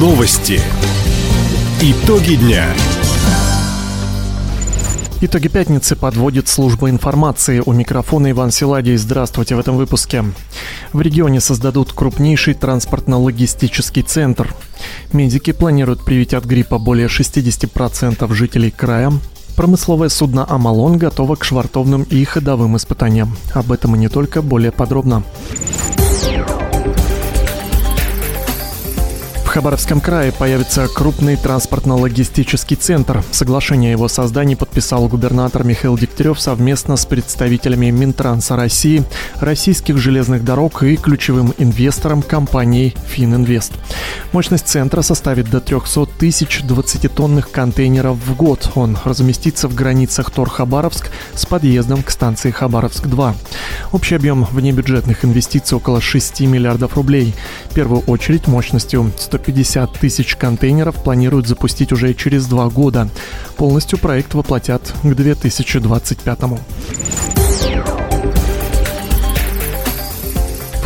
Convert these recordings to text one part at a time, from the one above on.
Новости. Итоги дня. Итоги пятницы подводит служба информации. У микрофона Иван Силадий. Здравствуйте в этом выпуске. В регионе создадут крупнейший транспортно-логистический центр. Медики планируют привить от гриппа более 60% жителей края. Промысловое судно «Амалон» готово к швартовным и ходовым испытаниям. Об этом и не только, более подробно. Хабаровском крае появится крупный транспортно-логистический центр. Соглашение о его создании подписал губернатор Михаил Дегтярев совместно с представителями Минтранса России, российских железных дорог и ключевым инвестором компании Фининвест. Мощность центра составит до 300 тысяч 20-тонных контейнеров в год. Он разместится в границах Тор-Хабаровск с подъездом к станции Хабаровск-2. Общий объем внебюджетных инвестиций около 6 миллиардов рублей. В первую очередь мощностью 150 150 тысяч контейнеров планируют запустить уже через два года. Полностью проект воплотят к 2025 году.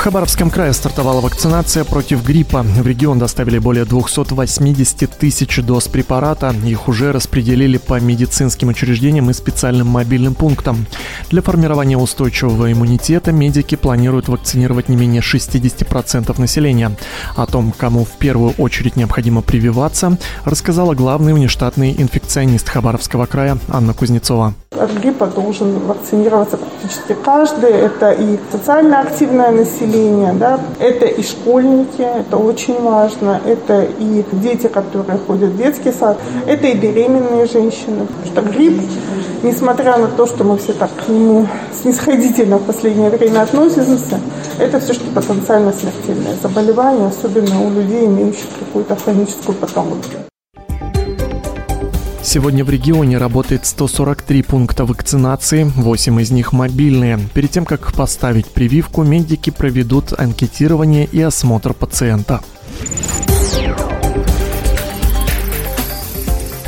Хабаровском крае стартовала вакцинация против гриппа. В регион доставили более 280 тысяч доз препарата. Их уже распределили по медицинским учреждениям и специальным мобильным пунктам. Для формирования устойчивого иммунитета медики планируют вакцинировать не менее 60% населения. О том, кому в первую очередь необходимо прививаться, рассказала главный внештатный инфекционист Хабаровского края Анна Кузнецова. От гриппа должен вакцинироваться практически каждый. Это и социально активное население, да, это и школьники, это очень важно, это и дети, которые ходят в детский сад, это и беременные женщины. Потому что грипп, несмотря на то, что мы все так к нему снисходительно в последнее время относимся, это все-таки потенциально смертельное заболевание, особенно у людей, имеющих какую-то хроническую патологию. Сегодня в регионе работает 143 пункта вакцинации, 8 из них мобильные. Перед тем, как поставить прививку, медики проведут анкетирование и осмотр пациента.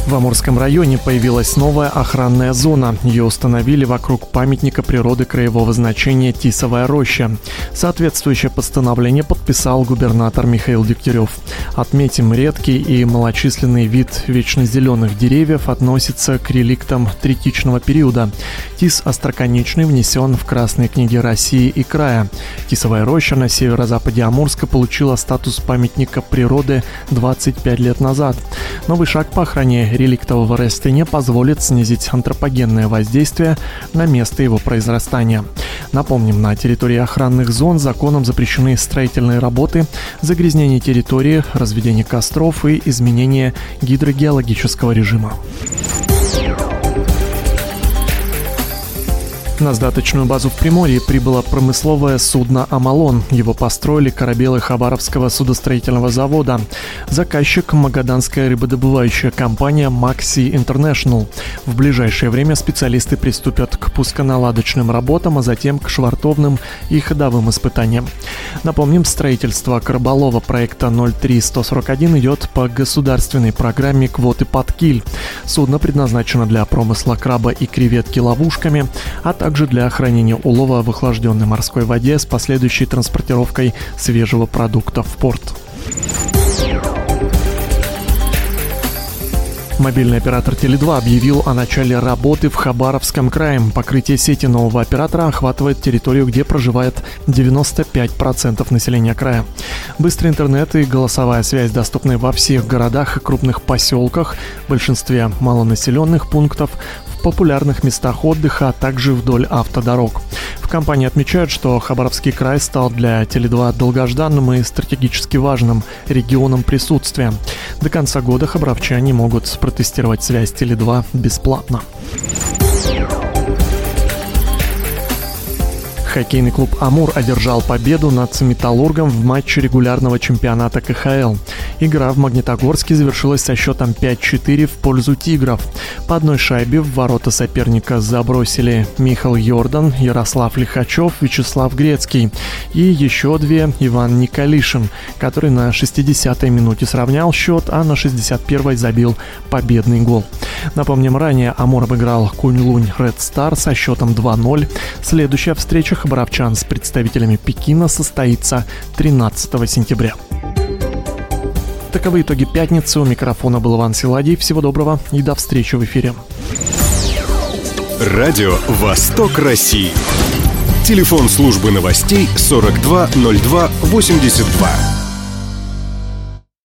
В Амурском районе появилась новая охранная зона. Ее установили вокруг памятника природы краевого значения Тисовая роща. Соответствующее постановление подписал губернатор Михаил Дегтярев. Отметим, редкий и малочисленный вид вечно зеленых деревьев относится к реликтам третичного периода. Тис остроконечный внесен в Красные книги России и края. Тисовая роща на северо-западе Амурска получила статус памятника природы 25 лет назад. Новый шаг по охране реликтового растения позволит снизить антропогенное воздействие на место его произрастания. Напомним, на территории охранных зон законом запрещены строительные работы, загрязнение территории, разведение костров и изменение гидрогеологического режима. На сдаточную базу в Приморье прибыло промысловое судно «Амалон». Его построили корабелы Хабаровского судостроительного завода. Заказчик – магаданская рыбодобывающая компания «Макси Интернешнл». В ближайшее время специалисты приступят к пусконаладочным работам, а затем к швартовным и ходовым испытаниям. Напомним, строительство Карболова проекта 03141 идет по государственной программе «Квоты под киль». Судно предназначено для промысла краба и креветки ловушками, а также также для хранения улова в охлажденной морской воде с последующей транспортировкой свежего продукта в порт. Мобильный оператор Теле2 объявил о начале работы в Хабаровском крае. Покрытие сети нового оператора охватывает территорию, где проживает 95% населения края. Быстрый интернет и голосовая связь доступны во всех городах и крупных поселках, в большинстве малонаселенных пунктов, в популярных местах отдыха, а также вдоль автодорог. В компании отмечают, что Хабаровский край стал для Теле2 долгожданным и стратегически важным регионом присутствия. До конца года хабаровчане могут протестировать связь Теле2 бесплатно. Хоккейный клуб «Амур» одержал победу над «Металлургом» в матче регулярного чемпионата КХЛ. Игра в Магнитогорске завершилась со счетом 5-4 в пользу «Тигров». По одной шайбе в ворота соперника забросили Михаил Йордан, Ярослав Лихачев, Вячеслав Грецкий и еще две Иван Николишин, который на 60-й минуте сравнял счет, а на 61-й забил победный гол. Напомним, ранее Амур обыграл Кунь-Лунь Ред Стар со счетом 2-0. Следующая встреча хабаровчан с представителями Пекина состоится 13 сентября. Таковы итоги пятницы. У микрофона был Иван Силадий. Всего доброго и до встречи в эфире. Радио «Восток России». Телефон службы новостей 420282.